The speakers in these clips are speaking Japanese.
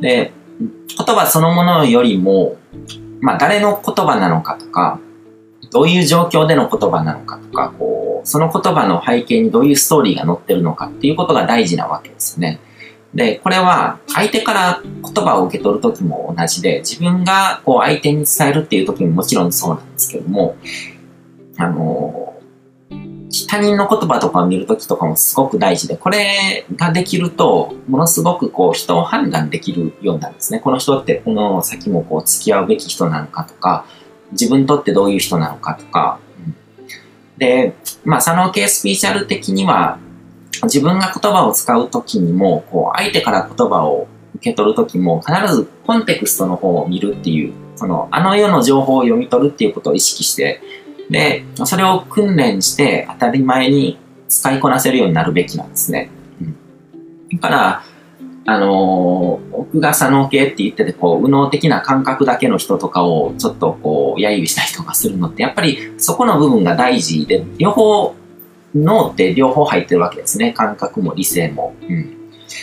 で、言葉そのものよりも、まあ誰の言葉なのかとか、どういう状況での言葉なのかとか、こう、その言葉の背景にどういうストーリーが載ってるのかっていうことが大事なわけですよね。で、これは相手から言葉を受け取るときも同じで、自分がこう相手に伝えるっていうときももちろんそうなんですけども、あの、他人の言葉とかを見るときとかもすごく大事で、これができると、ものすごくこう人を判断できるようになるんですね。この人ってこの先もこう付き合うべき人なのかとか、自分にとってどういう人なのかとか、で、まあ、佐野系スピーチャル的には、自分が言葉を使うときにも、こう、相手から言葉を受け取るときも、必ずコンテクストの方を見るっていう、その、あの世の情報を読み取るっていうことを意識して、で、それを訓練して当たり前に使いこなせるようになるべきなんですね。うん、だから、あのー、僕が左脳系って言ってて、こう、右脳的な感覚だけの人とかをちょっとこう、揶揄したりとかするのって、やっぱりそこの部分が大事で、両方、脳って両方入ってるわけですね。感覚も理性も。うん。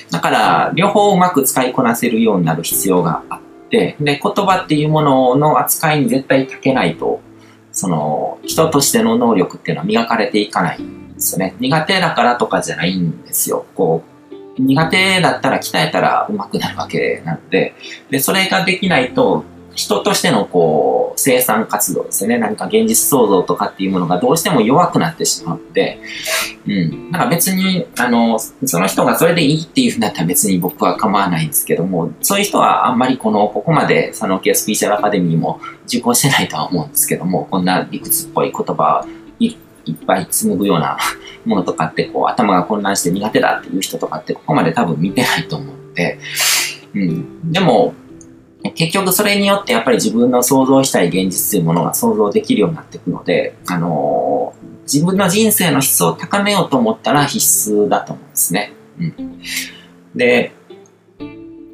だから、両方うまく使いこなせるようになる必要があって、で、言葉っていうものの扱いに絶対長けないと、その、人としての能力っていうのは磨かれていかないんですよね。苦手だからとかじゃないんですよ。こう、苦手だったら鍛えたら上手くなるわけなので、で、それができないと、人としてのこう、生産活動ですね。何か現実創造とかっていうものがどうしても弱くなってしまって、うん。だか別に、あの、その人がそれでいいっていうふうになったら別に僕は構わないんですけども、そういう人はあんまりこの、ここまで佐野系スピーチャルアカデミーも受講してないとは思うんですけども、こんな理屈っぽい言葉いっぱい紡ぐような ものとかって、こう、頭が混乱して苦手だっていう人とかって、ここまで多分見てないと思うんで、うん。でも、結局それによってやっぱり自分の想像したい現実というものが想像できるようになっていくので、あのー、自分の人生の質を高めようと思ったら必須だと思うんですね。うん。で、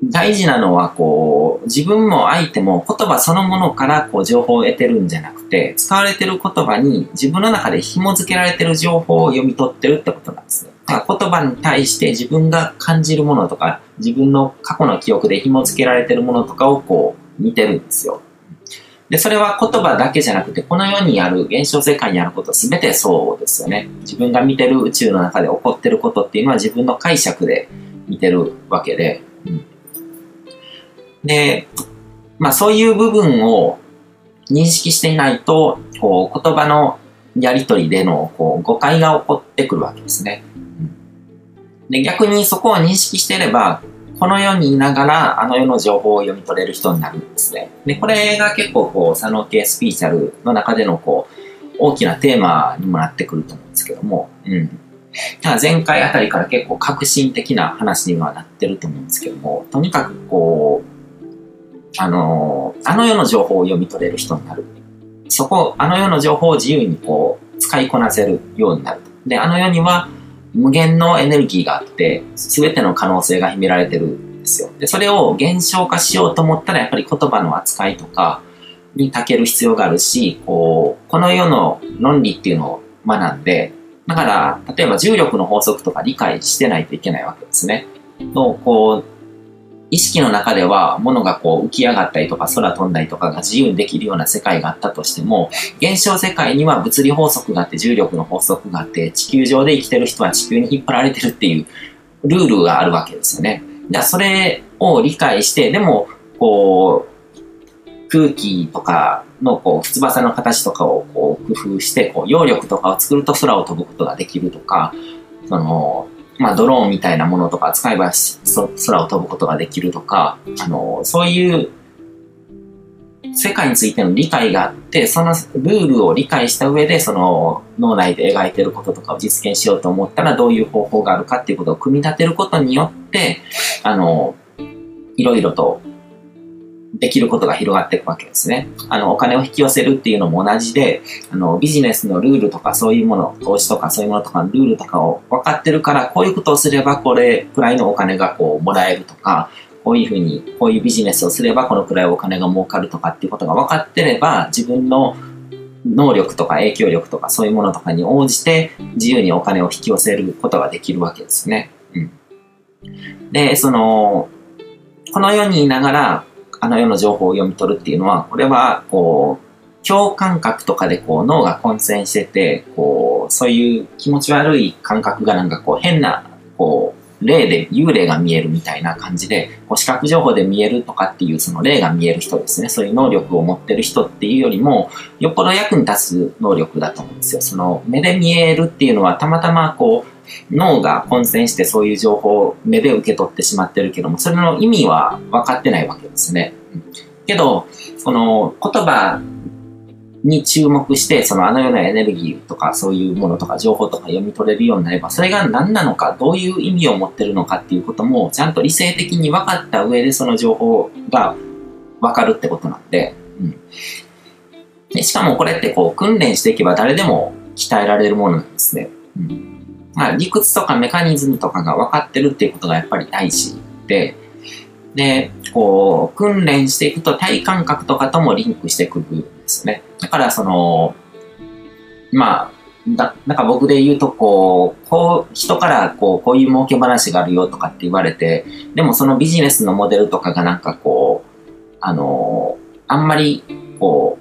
大事なのは、こう、自分も相手も言葉そのものからこう情報を得てるんじゃなくて、使われてる言葉に自分の中で紐付けられてる情報を読み取ってるってことなんですね。言葉に対して自分が感じるものとか、自分の過去の記憶で紐付けられてるものとかをこう見てるんですよ。で、それは言葉だけじゃなくて、この世にある現象世界にあることすべてそうですよね。自分が見てる宇宙の中で起こってることっていうのは自分の解釈で見てるわけで、で、まあそういう部分を認識していないと、こう言葉のやりとりでのこう誤解が起こってくるわけですね。で、逆にそこを認識していれば、この世にいながらあの世の情報を読み取れる人になるんですね。で、これが結構こう、佐野系スピーチャルの中でのこう、大きなテーマにもなってくると思うんですけども、うん。ただ前回あたりから結構革新的な話にはなってると思うんですけども、とにかくこう、あの、あの世の情報を読み取れる人になる。そこ、あの世の情報を自由にこう、使いこなせるようになる。で、あの世には無限のエネルギーがあって、すべての可能性が秘められてるんですよ。で、それを現象化しようと思ったら、やっぱり言葉の扱いとかにたける必要があるし、こう、この世の論理っていうのを学んで、だから、例えば重力の法則とか理解してないといけないわけですね。の、こう、意識の中では物がこう浮き上がったりとか空飛んだりとかが自由にできるような世界があったとしても、現象世界には物理法則があって重力の法則があって、地球上で生きてる人は地球に引っ張られてるっていうルールがあるわけですよね。じゃあそれを理解して、でも、こう、空気とかのこう、翼の形とかをこう工夫して、こう、揚力とかを作ると空を飛ぶことができるとか、その、まあ、ドローンみたいなものとか使えば空を飛ぶことができるとか、あの、そういう世界についての理解があって、そのルールを理解した上で、その脳内で描いてることとかを実現しようと思ったらどういう方法があるかっていうことを組み立てることによって、あの、いろいろとできることが広がっていくわけですね。あの、お金を引き寄せるっていうのも同じで、あの、ビジネスのルールとかそういうもの、投資とかそういうものとかのルールとかを分かってるから、こういうことをすればこれくらいのお金がこうもらえるとか、こういうふうに、こういうビジネスをすればこのくらいお金が儲かるとかっていうことが分かってれば、自分の能力とか影響力とかそういうものとかに応じて自由にお金を引き寄せることができるわけですね。うん。で、その、この世にいながら、あの世の情報を読み取るっていうのは、これは、こう、共感覚とかでこう脳が混戦してて、こう、そういう気持ち悪い感覚がなんかこう変な、こう、霊で、幽霊が見えるみたいな感じで、こう視覚情報で見えるとかっていう、その霊が見える人ですね。そういう能力を持ってる人っていうよりも、よっぽど役に立つ能力だと思うんですよ。その目で見えるっていうのは、たまたまこう、脳が混戦してそういう情報を目で受け取ってしまってるけども、それの意味は分かってないわけですね。けど、この言葉に注目して、そのあのようなエネルギーとかそういうものとか情報とか読み取れるようになれば、それが何なのか、どういう意味を持ってるのかっていうことも、ちゃんと理性的に分かった上でその情報が分かるってことなんで、うん。でしかもこれってこう訓練していけば誰でも鍛えられるものなんですね。うん。まあ理屈とかメカニズムとかが分かってるっていうことがやっぱり大事で、で、こう、訓練していくと体感覚とかともリンクしてくるんですね。だからその、まあ、だなんか僕で言うとこう、こう、人からこう、こういう儲け話があるよとかって言われて、でもそのビジネスのモデルとかがなんかこう、あの、あんまりこう、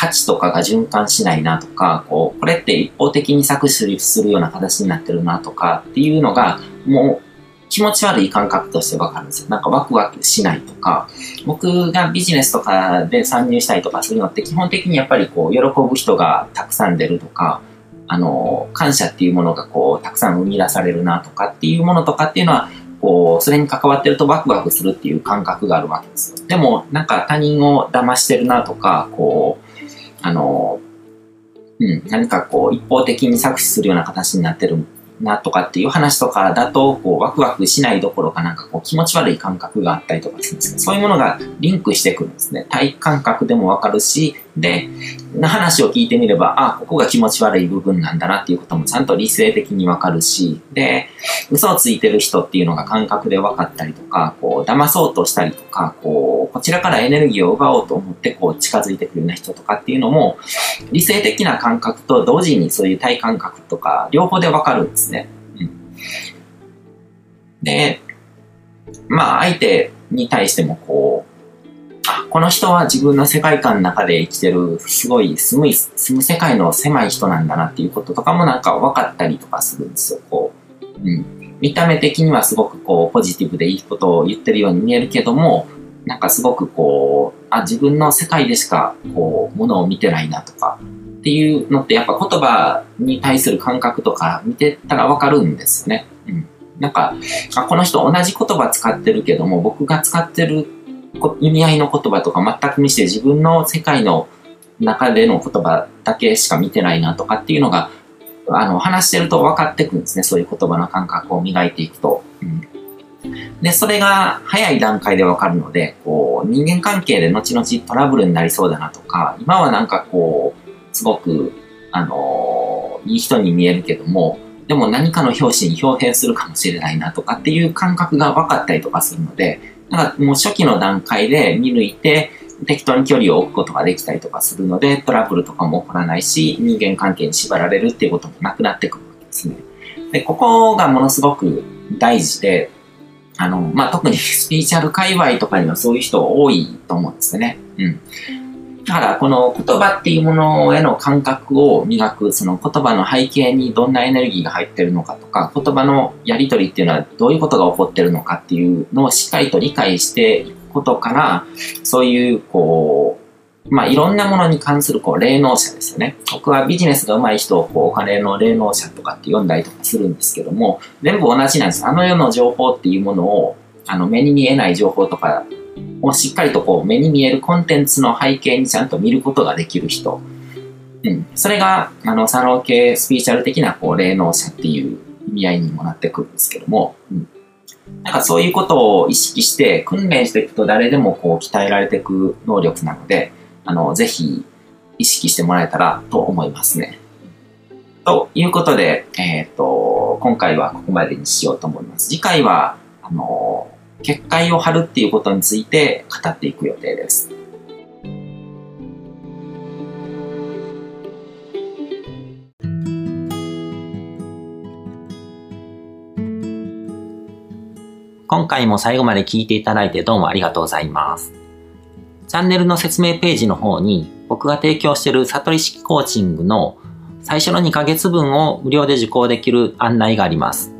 価値とかが循環しないなとか、こう、これって一方的に搾取するような形になってるなとかっていうのが、もう気持ち悪い感覚としてわかるんですよ。なんかワクワクしないとか、僕がビジネスとかで参入したりとかするのって基本的にやっぱりこう、喜ぶ人がたくさん出るとか、あの、感謝っていうものがこう、たくさん生み出されるなとかっていうものとかっていうのは、こう、それに関わってるとワクワクするっていう感覚があるわけですよ。でも、なんか他人を騙してるなとか、こう、あの、うん、何かこう、一方的に搾取するような形になってるなとかっていう話とかだと、こう、ワクワクしないどころかなんかこう、気持ち悪い感覚があったりとかするんですけど、そういうものがリンクしてくるんですね。体感覚でもわかるし、で、話を聞いてみれば、あ、ここが気持ち悪い部分なんだなっていうこともちゃんと理性的にわかるし、で、嘘をついてる人っていうのが感覚で分かったりとか、こう、騙そうとしたりとか、こう、こちらからエネルギーを奪おうと思って、こう、近づいてくるような人とかっていうのも、理性的な感覚と同時にそういう体感覚とか、両方で分かるんですね。うん。で、まあ、相手に対してもこう、あ、この人は自分の世界観の中で生きてる、すごい住む、住む世界の狭い人なんだなっていうこととかもなんか分かったりとかするんですよ。こう、うん。見た目的にはすごくこうポジティブでいいことを言ってるように見えるけども、なんかすごくこう、あ、自分の世界でしかこう、ものを見てないなとか、っていうのってやっぱ言葉に対する感覚とか見てたらわかるんですよね。うん。なんか、あ、この人同じ言葉使ってるけども、僕が使ってる意味合いの言葉とか全く見して自分の世界の中での言葉だけしか見てないなとかっていうのがあの、話してると分かってくるんですね。そういう言葉の感覚を磨いていくと。うん、で、それが早い段階で分かるので、こう、人間関係で後々トラブルになりそうだなとか、今はなんかこう、すごく、あの、いい人に見えるけども、でも何かの表紙に表変するかもしれないなとかっていう感覚が分かったりとかするので、なんかもう初期の段階で見抜いて、適当に距離を置くことができたりとかするので、トラブルとかも起こらないし、人間関係に縛られるっていうこともなくなってくるわけですね。で、ここがものすごく大事で、あの、まあ、特に スピーチャル界隈とかにはそういう人多いと思うんですよね。うん。だから、この言葉っていうものへの感覚を磨く、その言葉の背景にどんなエネルギーが入ってるのかとか、言葉のやりとりっていうのはどういうことが起こってるのかっていうのをしっかりと理解していくことから、そういう、こう、まあ、いろんなものに関する、こう、霊能者ですよね。僕はビジネスが上手い人を、こう、お金の霊能者とかって呼んだりとかするんですけども、全部同じなんです。あの世の情報っていうものを、あの、目に見えない情報とかをしっかりとこう、目に見えるコンテンツの背景にちゃんと見ることができる人。うん。それが、あの、サロー系スピーチャル的な、こう、霊能者っていう意味合いにもなってくるんですけども、うん。なんかそういうことを意識して訓練していくと誰でもこう鍛えられていく能力なので、あの、ぜひ意識してもらえたらと思いますね。ということで、えっ、ー、と、今回はここまでにしようと思います。次回は、あの、結界を張るっていうことについて語っていく予定です。今回も最後まで聞いていただいてどうもありがとうございます。チャンネルの説明ページの方に僕が提供している悟り式コーチングの最初の2ヶ月分を無料で受講できる案内があります。